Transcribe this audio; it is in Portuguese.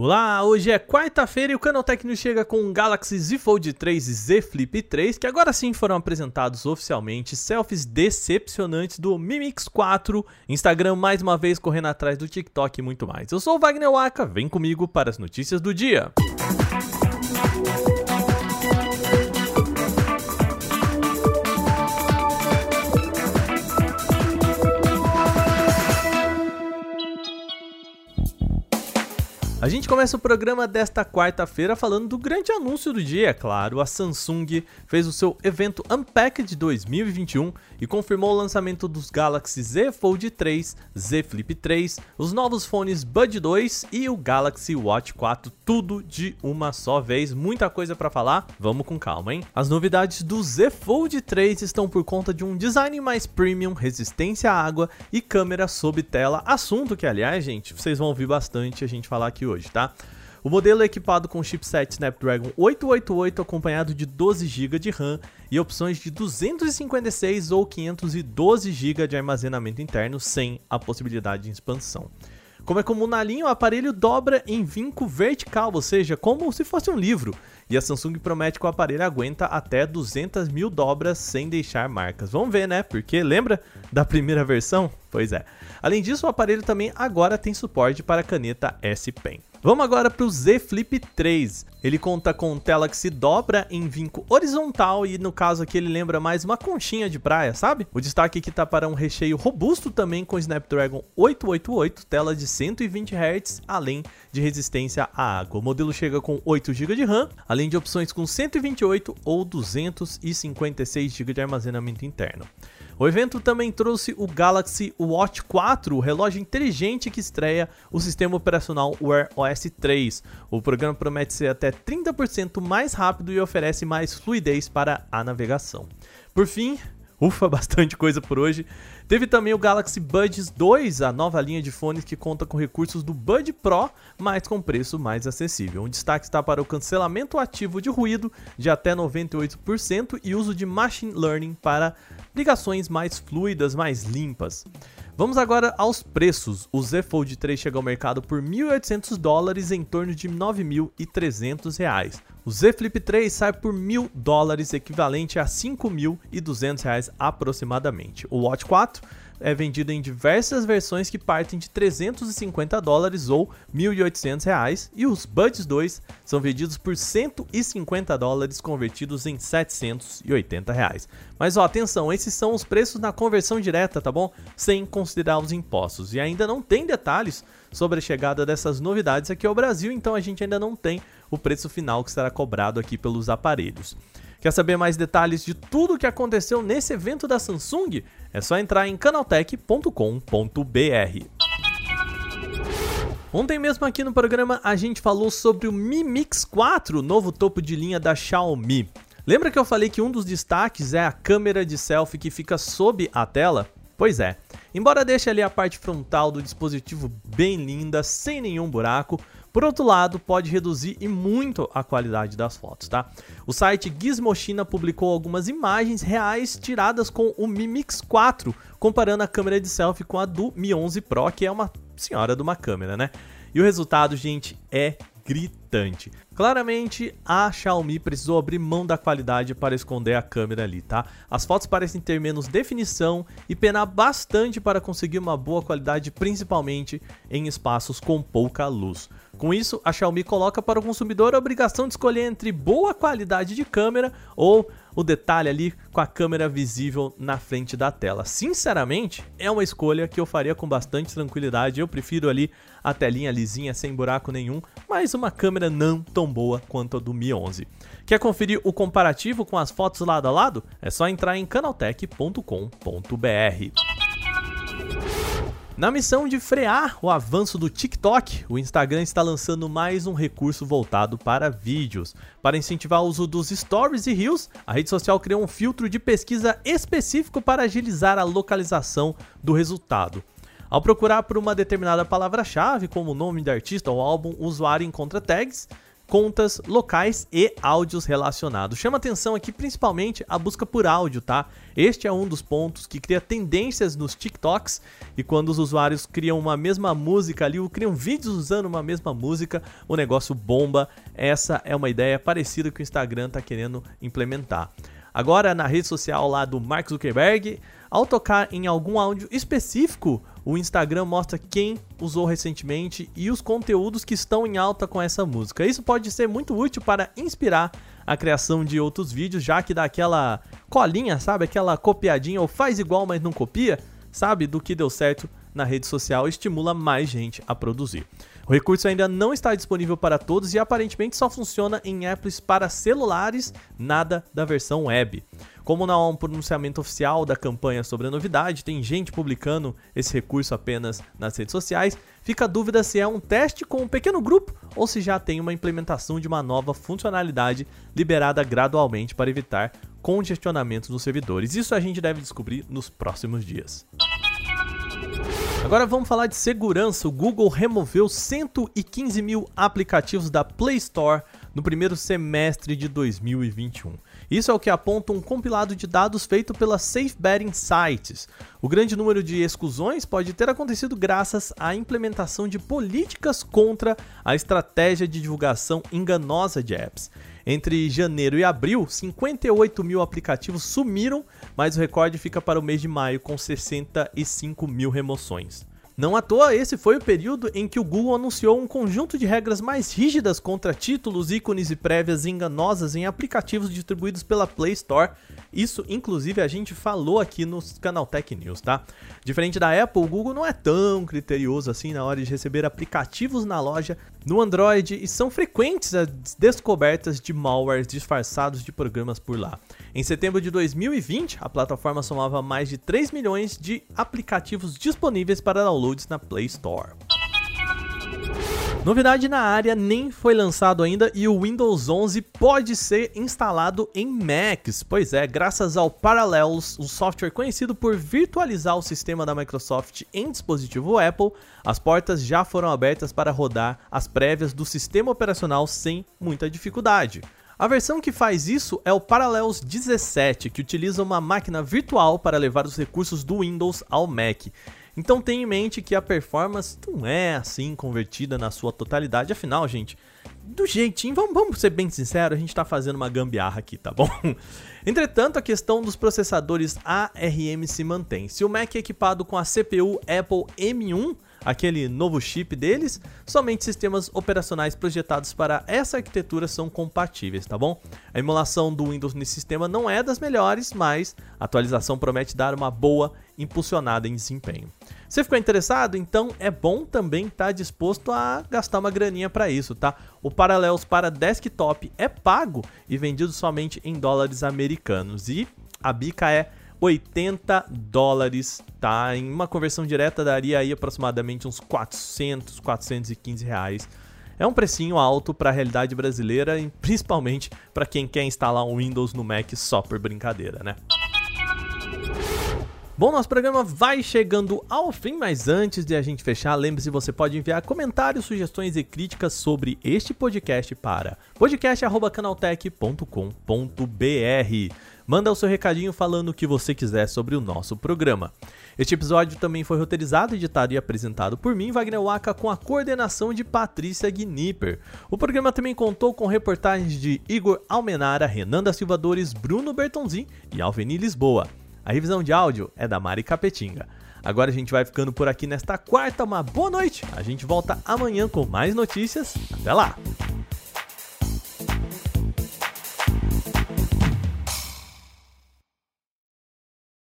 Olá, hoje é quarta-feira e o Canaltech nos chega com o Galaxy Z Fold 3 e Z Flip 3, que agora sim foram apresentados oficialmente, selfies decepcionantes do Mi Mix 4, Instagram mais uma vez correndo atrás do TikTok e muito mais. Eu sou o Wagner Waka, vem comigo para as notícias do dia. Música A gente começa o programa desta quarta-feira falando do grande anúncio do dia, é claro. A Samsung fez o seu evento Unpacked 2021 e confirmou o lançamento dos Galaxy Z Fold 3, Z Flip 3, os novos fones Bud 2 e o Galaxy Watch 4, tudo de uma só vez. Muita coisa para falar, vamos com calma, hein? As novidades do Z Fold 3 estão por conta de um design mais premium, resistência à água e câmera sob tela, assunto que, aliás, gente, vocês vão ouvir bastante a gente falar aqui hoje, tá? O modelo é equipado com chipset Snapdragon 888 acompanhado de 12 GB de RAM e opções de 256 ou 512 GB de armazenamento interno sem a possibilidade de expansão. Como é comum na linha, o aparelho dobra em vinco vertical, ou seja, como se fosse um livro. E a Samsung promete que o aparelho aguenta até 200 mil dobras sem deixar marcas. Vamos ver, né? Porque lembra da primeira versão? Pois é. Além disso, o aparelho também agora tem suporte para caneta S Pen. Vamos agora para o Z Flip 3. Ele conta com tela que se dobra em vinco horizontal e no caso aqui ele lembra mais uma conchinha de praia, sabe? O destaque aqui está para um recheio robusto também com Snapdragon 888, tela de 120 Hz, além de resistência à água. O modelo chega com 8 GB de RAM, além de opções com 128 ou 256 GB de armazenamento interno. O evento também trouxe o Galaxy Watch 4, o relógio inteligente que estreia o sistema operacional Wear OS 3. O programa promete ser até 30% mais rápido e oferece mais fluidez para a navegação. Por fim, Ufa, bastante coisa por hoje. Teve também o Galaxy Buds 2, a nova linha de fones que conta com recursos do Bud Pro, mas com preço mais acessível. Um destaque está para o cancelamento ativo de ruído de até 98% e uso de machine learning para ligações mais fluidas, mais limpas. Vamos agora aos preços. O Z Fold 3 chega ao mercado por 1.800 dólares, em torno de 9.300 reais. O Z Flip 3 sai por 1.000 dólares, equivalente a 5.200 reais aproximadamente. O Watch 4 é vendido em diversas versões que partem de 350 dólares ou 1.800 reais e os Buds 2 são vendidos por 150 dólares convertidos em 780 reais. Mas ó, atenção, esses são os preços na conversão direta, tá bom? Sem considerar os impostos. E ainda não tem detalhes sobre a chegada dessas novidades aqui ao Brasil, então a gente ainda não tem o preço final que será cobrado aqui pelos aparelhos. Quer saber mais detalhes de tudo o que aconteceu nesse evento da Samsung? É só entrar em canaltech.com.br. Ontem mesmo aqui no programa a gente falou sobre o Mi Mix 4, novo topo de linha da Xiaomi. Lembra que eu falei que um dos destaques é a câmera de selfie que fica sob a tela? Pois é, embora deixe ali a parte frontal do dispositivo bem linda, sem nenhum buraco, por outro lado, pode reduzir e muito a qualidade das fotos, tá? O site Gizmo China publicou algumas imagens reais tiradas com o Mi Mix 4, comparando a câmera de selfie com a do Mi 11 Pro, que é uma senhora de uma câmera, né? E o resultado, gente, é gritante. Claramente, a Xiaomi precisou abrir mão da qualidade para esconder a câmera ali, tá? As fotos parecem ter menos definição e penar bastante para conseguir uma boa qualidade, principalmente em espaços com pouca luz. Com isso, a Xiaomi coloca para o consumidor a obrigação de escolher entre boa qualidade de câmera ou o detalhe ali com a câmera visível na frente da tela. Sinceramente, é uma escolha que eu faria com bastante tranquilidade. Eu prefiro ali a telinha lisinha sem buraco nenhum, mas uma câmera não tão boa quanto a do Mi 11. Quer conferir o comparativo com as fotos lado a lado? É só entrar em canaltech.com.br. Na missão de frear o avanço do TikTok, o Instagram está lançando mais um recurso voltado para vídeos. Para incentivar o uso dos stories e reels, a rede social criou um filtro de pesquisa específico para agilizar a localização do resultado. Ao procurar por uma determinada palavra-chave, como o nome da artista ou álbum, o usuário encontra tags contas locais e áudios relacionados. Chama atenção aqui principalmente a busca por áudio, tá? Este é um dos pontos que cria tendências nos TikToks e quando os usuários criam uma mesma música ali, ou criam vídeos usando uma mesma música, o negócio bomba. Essa é uma ideia parecida que o Instagram está querendo implementar. Agora, na rede social lá do Mark Zuckerberg, ao tocar em algum áudio específico, o Instagram mostra quem usou recentemente e os conteúdos que estão em alta com essa música. Isso pode ser muito útil para inspirar a criação de outros vídeos, já que dá aquela colinha, sabe? Aquela copiadinha ou faz igual, mas não copia, sabe? Do que deu certo na rede social estimula mais gente a produzir. O recurso ainda não está disponível para todos e aparentemente só funciona em apps para celulares, nada da versão web. Como não há um pronunciamento oficial da campanha sobre a novidade, tem gente publicando esse recurso apenas nas redes sociais, fica a dúvida se é um teste com um pequeno grupo ou se já tem uma implementação de uma nova funcionalidade liberada gradualmente para evitar congestionamento nos servidores. Isso a gente deve descobrir nos próximos dias. Agora vamos falar de segurança. O Google removeu 115 mil aplicativos da Play Store no primeiro semestre de 2021. Isso é o que aponta um compilado de dados feito pela Safe Betting Sites. O grande número de exclusões pode ter acontecido graças à implementação de políticas contra a estratégia de divulgação enganosa de apps. Entre janeiro e abril, 58 mil aplicativos sumiram, mas o recorde fica para o mês de maio, com 65 mil remoções. Não à toa, esse foi o período em que o Google anunciou um conjunto de regras mais rígidas contra títulos, ícones e prévias enganosas em aplicativos distribuídos pela Play Store. Isso, inclusive, a gente falou aqui no canal Tech News, tá? Diferente da Apple, o Google não é tão criterioso assim na hora de receber aplicativos na loja no Android e são frequentes as descobertas de malwares disfarçados de programas por lá. Em setembro de 2020, a plataforma somava mais de 3 milhões de aplicativos disponíveis para downloads na Play Store. Novidade na área nem foi lançado ainda e o Windows 11 pode ser instalado em Macs. Pois é, graças ao Parallels, um software conhecido por virtualizar o sistema da Microsoft em dispositivo Apple, as portas já foram abertas para rodar as prévias do sistema operacional sem muita dificuldade. A versão que faz isso é o Parallels 17, que utiliza uma máquina virtual para levar os recursos do Windows ao Mac. Então tenha em mente que a performance não é assim convertida na sua totalidade, afinal, gente, do jeitinho, vamos, vamos ser bem sinceros, a gente está fazendo uma gambiarra aqui, tá bom? Entretanto, a questão dos processadores ARM se mantém. Se o Mac é equipado com a CPU Apple M1, aquele novo chip deles, somente sistemas operacionais projetados para essa arquitetura são compatíveis, tá bom? A emulação do Windows nesse sistema não é das melhores, mas a atualização promete dar uma boa impulsionada em desempenho. Você ficou interessado? Então é bom também estar tá disposto a gastar uma graninha para isso, tá? O Parallels para desktop é pago e vendido somente em dólares americanos e a bica é 80 dólares, tá? Em uma conversão direta daria aí aproximadamente uns 400, 415 reais. É um precinho alto para a realidade brasileira e principalmente para quem quer instalar um Windows no Mac só por brincadeira, né? Bom, nosso programa vai chegando ao fim, mas antes de a gente fechar, lembre-se, você pode enviar comentários, sugestões e críticas sobre este podcast para podcast@canaltech.com.br. Manda o seu recadinho falando o que você quiser sobre o nosso programa. Este episódio também foi roteirizado, editado e apresentado por mim, Wagner Waka, com a coordenação de Patrícia Gnipper. O programa também contou com reportagens de Igor Almenara, Renan da Silva Dores, Bruno Bertonzin e Alveni Lisboa. A revisão de áudio é da Mari Capetinga. Agora a gente vai ficando por aqui nesta quarta. Uma boa noite. A gente volta amanhã com mais notícias. Até lá!